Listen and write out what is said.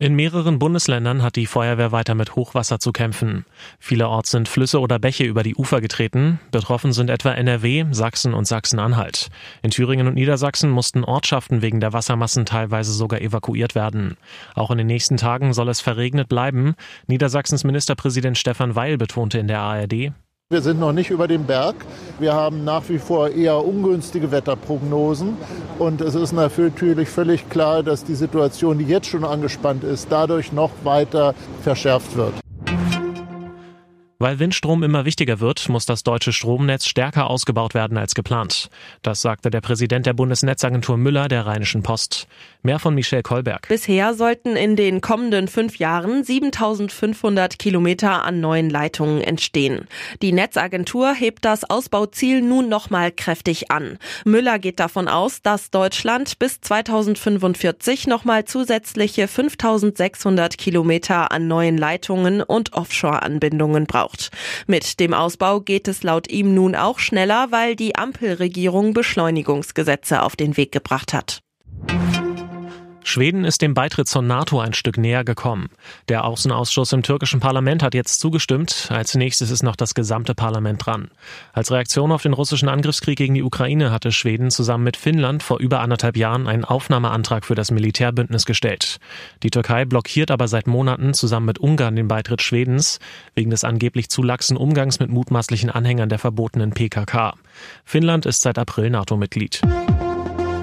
In mehreren Bundesländern hat die Feuerwehr weiter mit Hochwasser zu kämpfen. Vielerorts sind Flüsse oder Bäche über die Ufer getreten. Betroffen sind etwa NRW, Sachsen und Sachsen-Anhalt. In Thüringen und Niedersachsen mussten Ortschaften wegen der Wassermassen teilweise sogar evakuiert werden. Auch in den nächsten Tagen soll es verregnet bleiben. Niedersachsens Ministerpräsident Stefan Weil betonte in der ARD, wir sind noch nicht über dem Berg. Wir haben nach wie vor eher ungünstige Wetterprognosen. Und es ist natürlich völlig klar, dass die Situation, die jetzt schon angespannt ist, dadurch noch weiter verschärft wird. Weil Windstrom immer wichtiger wird, muss das deutsche Stromnetz stärker ausgebaut werden als geplant. Das sagte der Präsident der Bundesnetzagentur Müller der Rheinischen Post. Mehr von Michelle Kolberg. Bisher sollten in den kommenden fünf Jahren 7500 Kilometer an neuen Leitungen entstehen. Die Netzagentur hebt das Ausbauziel nun nochmal kräftig an. Müller geht davon aus, dass Deutschland bis 2045 nochmal zusätzliche 5600 Kilometer an neuen Leitungen und Offshore-Anbindungen braucht gebraucht. Mit dem Ausbau geht es laut ihm nun auch schneller, weil die Ampelregierung Beschleunigungsgesetze auf den Weg gebracht hat. Schweden ist dem Beitritt zur NATO ein Stück näher gekommen. Der Außenausschuss im türkischen Parlament hat jetzt zugestimmt. Als nächstes ist noch das gesamte Parlament dran. Als Reaktion auf den russischen Angriffskrieg gegen die Ukraine hatte Schweden zusammen mit Finnland vor über anderthalb Jahren einen Aufnahmeantrag für das Militärbündnis gestellt. Die Türkei blockiert aber seit Monaten zusammen mit Ungarn den Beitritt Schwedens wegen des angeblich zu laxen Umgangs mit mutmaßlichen Anhängern der verbotenen PKK. Finnland ist seit April NATO-Mitglied.